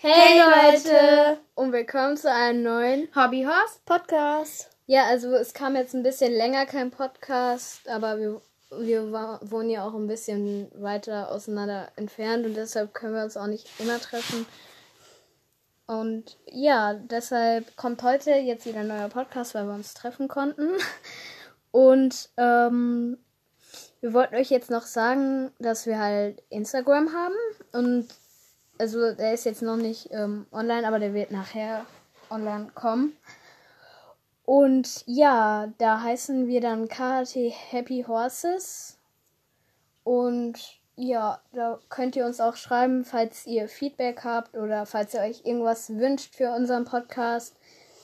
Hey Leute und willkommen zu einem neuen Hobbyhorse Podcast. Ja, also es kam jetzt ein bisschen länger kein Podcast, aber wir, wir wohnen ja auch ein bisschen weiter auseinander entfernt und deshalb können wir uns auch nicht immer treffen. Und ja, deshalb kommt heute jetzt wieder ein neuer Podcast, weil wir uns treffen konnten. Und ähm, wir wollten euch jetzt noch sagen, dass wir halt Instagram haben und also der ist jetzt noch nicht ähm, online, aber der wird nachher online kommen. Und ja, da heißen wir dann KHT Happy Horses. Und ja, da könnt ihr uns auch schreiben, falls ihr Feedback habt oder falls ihr euch irgendwas wünscht für unseren Podcast.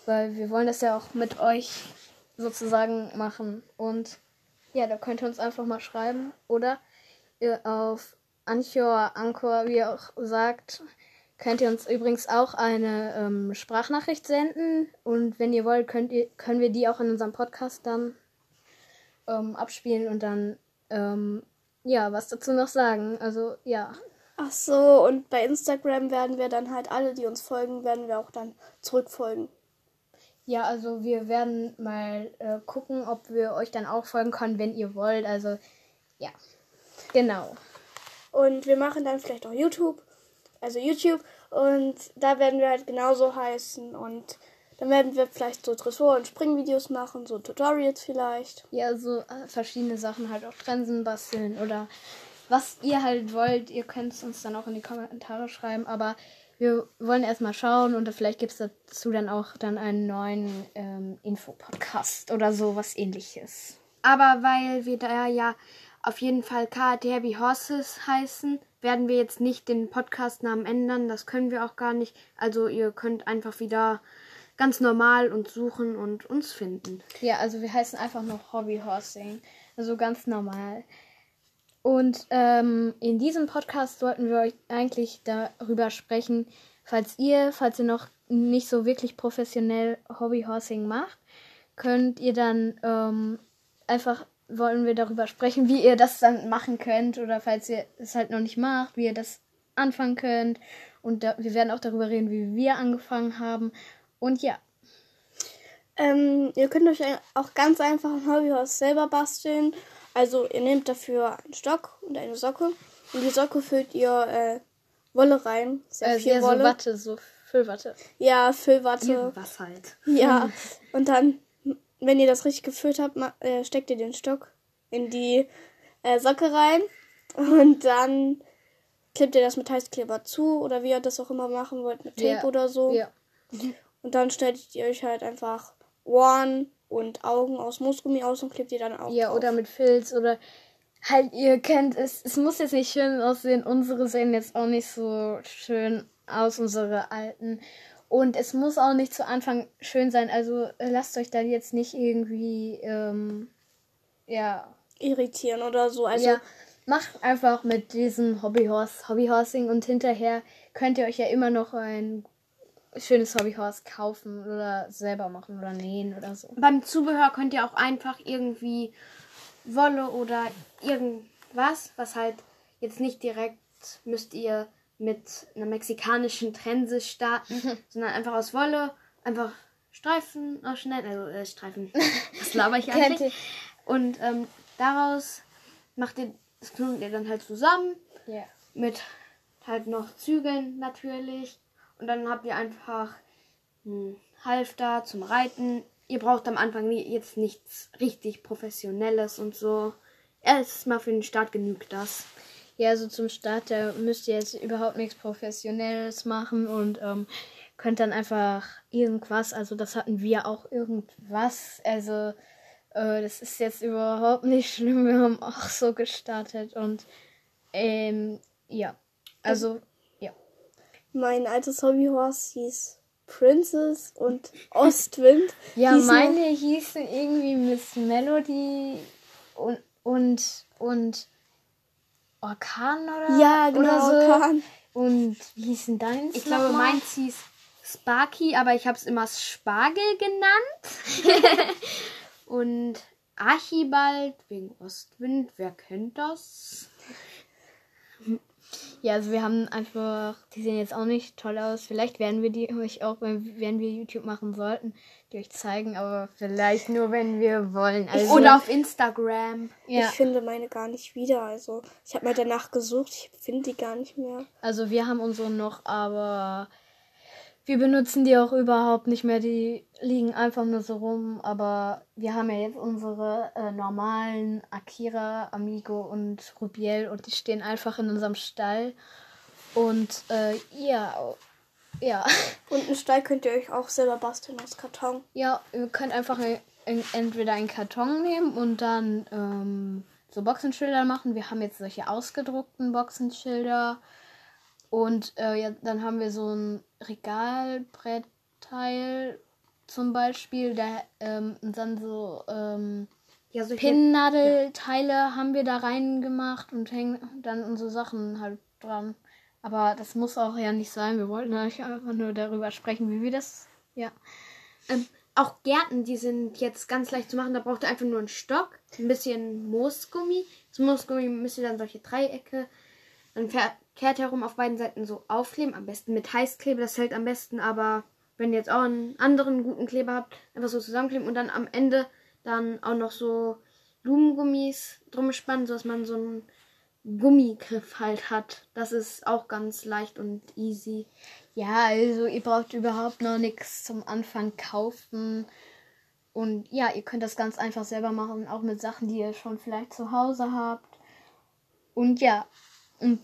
Weil wir wollen das ja auch mit euch sozusagen machen. Und ja, da könnt ihr uns einfach mal schreiben. Oder ihr auf Anchor, Anchor, wie ihr auch sagt, könnt ihr uns übrigens auch eine ähm, Sprachnachricht senden. Und wenn ihr wollt, könnt ihr, können wir die auch in unserem Podcast dann ähm, abspielen und dann ähm, ja, was dazu noch sagen. Also ja. Ach so, und bei Instagram werden wir dann halt alle, die uns folgen, werden wir auch dann zurückfolgen. Ja, also wir werden mal äh, gucken, ob wir euch dann auch folgen können, wenn ihr wollt. Also ja, genau. Und wir machen dann vielleicht auch YouTube, also YouTube. Und da werden wir halt genauso heißen. Und dann werden wir vielleicht so Dressur- und Springvideos machen, so Tutorials vielleicht. Ja, so äh, verschiedene Sachen halt auch Trensen basteln oder was ihr halt wollt. Ihr könnt es uns dann auch in die Kommentare schreiben. Aber wir wollen erstmal schauen und vielleicht gibt es dazu dann auch dann einen neuen ähm, Infopodcast oder so was ähnliches. Aber weil wir da ja auf jeden Fall KT Heavy Horses heißen, werden wir jetzt nicht den Podcastnamen ändern. Das können wir auch gar nicht. Also ihr könnt einfach wieder ganz normal uns suchen und uns finden. Ja, also wir heißen einfach noch Hobby Horsing. Also ganz normal. Und ähm, in diesem Podcast sollten wir euch eigentlich darüber sprechen, falls ihr, falls ihr noch nicht so wirklich professionell Hobbyhorsing macht, könnt ihr dann ähm, einfach wollen wir darüber sprechen, wie ihr das dann machen könnt oder falls ihr es halt noch nicht macht, wie ihr das anfangen könnt. Und da, wir werden auch darüber reden, wie wir angefangen haben. Und ja. Ähm, ihr könnt euch auch ganz einfach ein Hobbyhaus selber basteln. Also ihr nehmt dafür einen Stock und eine Socke. In die Socke füllt ihr äh, Wolle rein. Sehr äh, viel Wolle. So Watte, so Füllwatte. Ja, Füllwatte. Was halt. Ja. und dann wenn ihr das richtig gefüllt habt, äh, steckt ihr den Stock in die äh, Socke rein und dann klebt ihr das mit Heißkleber zu oder wie ihr das auch immer machen wollt, mit Tape ja. oder so. Ja. Und dann stellt ihr euch halt einfach Ohren und Augen aus Moosgummi aus und klebt ihr dann auch. Ja, drauf. oder mit Filz oder halt, ihr kennt es, es muss jetzt nicht schön aussehen. Unsere sehen jetzt auch nicht so schön aus, unsere alten. Und es muss auch nicht zu Anfang schön sein. Also äh, lasst euch da jetzt nicht irgendwie, ähm, ja. Irritieren oder so. Also ja, macht einfach mit diesem Hobbyhorse, Hobbyhorsing und hinterher könnt ihr euch ja immer noch ein schönes Hobbyhorse kaufen oder selber machen oder nähen oder so. Beim Zubehör könnt ihr auch einfach irgendwie Wolle oder irgendwas, was halt jetzt nicht direkt müsst ihr mit einer mexikanischen Trense starten, mhm. sondern einfach aus Wolle, einfach Streifen ausschneiden, also äh, Streifen, was laber ich eigentlich? Und ähm, daraus macht ihr, das knotet ihr dann halt zusammen, yeah. mit halt noch Zügeln natürlich. Und dann habt ihr einfach einen Halfter zum Reiten. Ihr braucht am Anfang jetzt nichts richtig Professionelles und so. Erstmal für den Start genügt das. Ja, also zum Start, da müsst ihr jetzt überhaupt nichts Professionelles machen und ähm, könnt dann einfach irgendwas, also das hatten wir auch irgendwas, also äh, das ist jetzt überhaupt nicht schlimm, wir haben auch so gestartet und ähm, ja, also ja. Mein altes Hobbyhorse hieß Princess und Ostwind. ja, meine hießen irgendwie Miss Melody und und und Orkan oder Ja, genau, oder so. Orkan. Und wie hieß denn deins? Ich glaube, meins hieß Sparky, aber ich habe es immer Spargel genannt. und Archibald wegen Ostwind, wer kennt das? Ja, also wir haben einfach, die sehen jetzt auch nicht toll aus. Vielleicht werden wir die euch auch, wenn, wir YouTube machen sollten, die euch zeigen, aber vielleicht nur, wenn wir wollen. Also, Oder auf Instagram. ja, Ich finde meine gar nicht wieder. Also, ich habe mal danach gesucht, ich finde die gar nicht mehr. also wir haben unsere noch, aber wir benutzen die auch überhaupt nicht mehr. Die liegen einfach nur so rum. Aber wir haben ja jetzt unsere äh, normalen Akira, Amigo und Rubiel und die stehen einfach in unserem Stall. Und äh, ja, ja. Und einen Stall könnt ihr euch auch selber basteln aus Karton. Ja, ihr könnt einfach en- entweder einen Karton nehmen und dann ähm, so Boxenschilder machen. Wir haben jetzt solche ausgedruckten Boxenschilder. Und äh, ja, dann haben wir so ein Regalbrettteil zum Beispiel. Da ähm, und dann so ähm, Ja, Pinnnadelteile haben wir da reingemacht und hängen dann unsere Sachen halt dran. Aber das muss auch ja nicht sein. Wir wollten eigentlich einfach nur darüber sprechen, wie wir das. Ja. Ähm, auch Gärten, die sind jetzt ganz leicht zu machen. Da braucht ihr einfach nur einen Stock, ein bisschen Moosgummi. Zum Moosgummi müsst ihr dann solche Dreiecke, dann herum auf beiden Seiten so aufkleben. Am besten mit Heißkleber, das hält am besten. Aber wenn ihr jetzt auch einen anderen guten Kleber habt, einfach so zusammenkleben und dann am Ende dann auch noch so Blumengummis drum spannen, sodass man so einen Gummigriff halt hat. Das ist auch ganz leicht und easy. Ja, also ihr braucht überhaupt noch nichts zum Anfang kaufen. Und ja, ihr könnt das ganz einfach selber machen, auch mit Sachen, die ihr schon vielleicht zu Hause habt. Und ja, und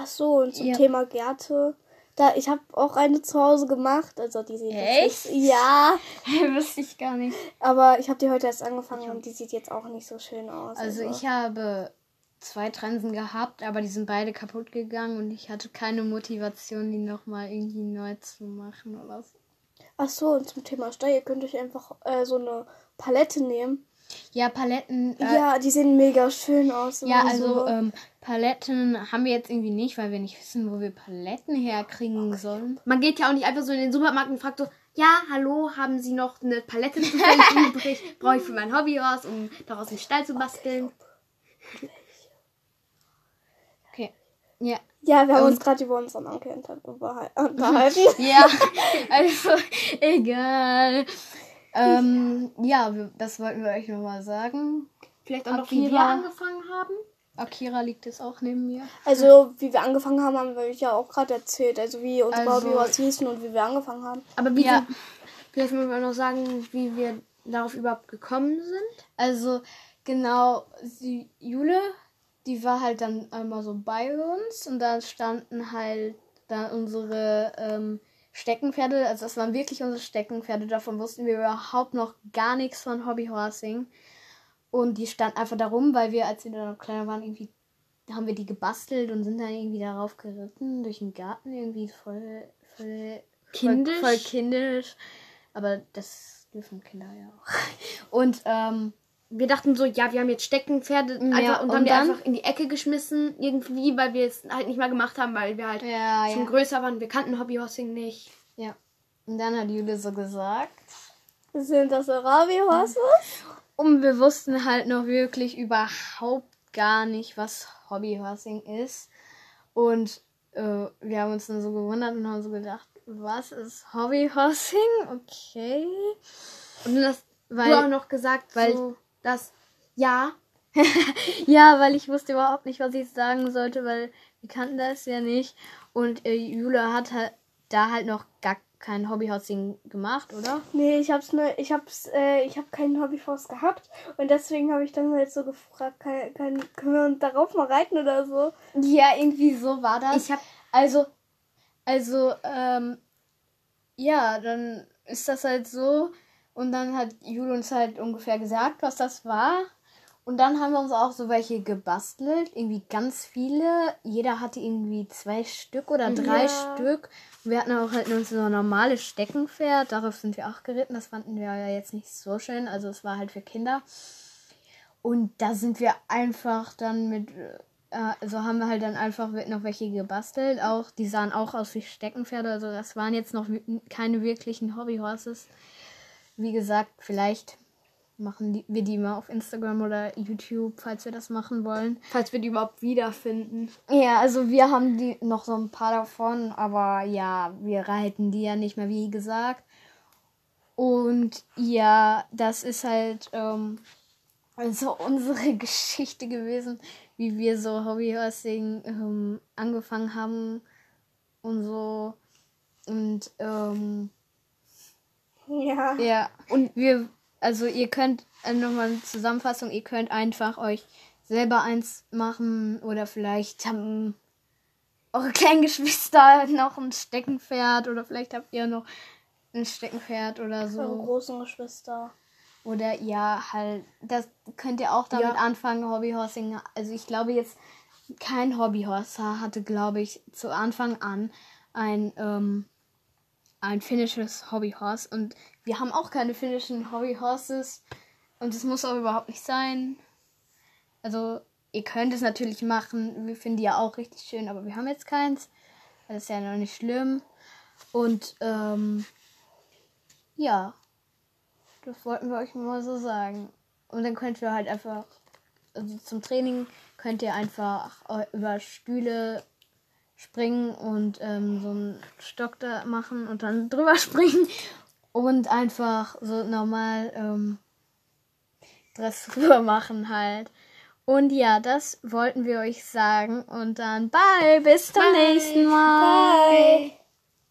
Ach so, und zum Ja. Thema Gärte. Da, ich habe auch eine zu Hause gemacht. Also die sieht Echt? jetzt nicht, Ja, wüsste ich gar nicht. aber ich habe die heute erst angefangen und die sieht jetzt auch nicht so schön aus. Also ich habe zwei Trensen gehabt, aber die sind beide kaputt gegangen und ich hatte keine Motivation, die nochmal irgendwie neu zu machen oder so. Ach so, und zum Thema ihr könnt euch einfach äh, so eine Palette nehmen. Ja, Paletten. Äh, ja, die sehen mega schön aus. Ja, also so. ähm, Paletten haben wir jetzt irgendwie nicht, weil wir nicht wissen, wo wir Paletten herkriegen sollen. Man geht ja auch nicht einfach so in den Supermarkt und fragt so, ja, hallo, haben Sie noch eine Palette zufällig übrig? Brauche ich für mein Hobby was, um daraus einen Stall zu basteln? Okay. Ja. ja, wir haben und- uns gerade über unseren Onkel unterhalten. Ja, also egal. Ähm, ja, wir, das wollten wir euch nochmal sagen. Vielleicht auch noch, wie wir Akira. angefangen haben? Akira liegt jetzt auch neben mir. Also, wie wir angefangen haben, haben wir euch ja auch gerade erzählt. Also, wie unsere Also- Hobby was hießen und wie wir angefangen haben. Aber wie Ja. vielleicht müssen wir noch sagen, wie wir darauf überhaupt gekommen sind. Also, genau, sie, Jule, die war halt dann einmal so bei uns und da standen halt da unsere ähm, Steckenpferde. Also, das waren wirklich unsere Steckenpferde. Davon wussten wir überhaupt noch gar nichts von Hobbyhorsing. Und die standen einfach da rum, weil wir, als wir da noch kleiner waren, irgendwie haben wir die gebastelt und sind dann irgendwie darauf geritten durch den Garten. Irgendwie voll, voll Kindisch? Voll, voll kindisch. Aber das dürfen Kinder ja auch. Und ähm, Wir dachten so, ja, wir haben jetzt Steckenpferde Ja, einfach, und, und haben die dann? einfach in die Ecke geschmissen, irgendwie, weil wir es halt nicht mal gemacht haben, weil wir halt ja, schon ja. größer waren. Wir kannten Hobbyhorsing nicht. ja. Und dann hat Jule so gesagt. Sind das Arabi-Horses? Und wir wussten halt noch wirklich überhaupt gar nicht, was Hobbyhorsing ist. Und äh, wir haben uns dann so gewundert und haben so gedacht, was ist Hobbyhorsing? Okay. Und dann hast Weil- du auch noch gesagt, weil- so, dass, ja, Ja, weil ich wusste überhaupt nicht, was ich sagen sollte, weil wir kannten das ja nicht. Und äh, Jule hat halt da halt noch gar kein Hobbyhousing gemacht, oder? Nee, ich hab's nur, ich hab's, äh, ich hab keinen Hobbyforce gehabt und deswegen habe ich dann halt so gefragt, kann, kann, können wir uns darauf mal reiten oder so? Ja, irgendwie so war das. ich habe Also, also, ähm, ja, dann ist das halt so. Und dann hat Jule uns halt ungefähr gesagt, was das war. Und dann haben wir uns auch so welche gebastelt. Irgendwie ganz viele. Jeder hatte irgendwie zwei Stück oder drei Ja. Stück. Und wir hatten auch halt nur so ein normales Steckenpferd. Darauf sind wir auch geritten. Das fanden wir ja jetzt nicht so schön. Also es war halt für Kinder. Und da sind wir einfach dann mit, äh, also haben wir halt dann einfach noch welche gebastelt. Auch, die sahen auch aus wie Steckenpferde. Also das waren jetzt noch keine wirklichen Hobbyhorses. Wie gesagt, vielleicht machen die, wir die mal auf Instagram oder YouTube, falls wir das machen wollen. Falls wir die überhaupt wiederfinden. Ja, also wir haben die noch so ein paar davon, aber ja, wir reiten die ja nicht mehr, wie gesagt. Und ja, das ist halt ähm, also unsere Geschichte gewesen, wie wir so Hobbyhorsing ähm, angefangen haben und so. Und ähm, Ja. ja, und wir, also ihr könnt, äh, nochmal eine Zusammenfassung, ihr könnt einfach euch selber eins machen oder vielleicht haben eure kleinen Geschwister noch ein Steckenpferd oder vielleicht habt ihr noch ein Steckenpferd oder Eure so. großen Geschwister. Oder ja, halt, das könnt ihr auch damit Ja. anfangen, Hobbyhorsing. Also ich glaube jetzt, kein Hobbyhorser hatte, glaube ich, zu Anfang an ein, ähm, ein finnisches Hobbyhorse. Und wir haben auch keine finnischen Hobbyhorses. Und es muss auch überhaupt nicht sein. Also, ihr könnt es natürlich machen. Wir finden die ja auch richtig schön, aber wir haben jetzt keins. Das ist ja noch nicht schlimm. Und, ähm, ja. Das wollten wir euch mal so sagen. Und dann könnt ihr halt einfach, also zum Training könnt ihr einfach über Stühle springen und ähm, so einen Stock da machen und dann drüber springen und einfach so normal ähm, Dressur machen halt. Und ja, das wollten wir euch sagen und dann bye, bis zum Bye. nächsten Mal. Bye.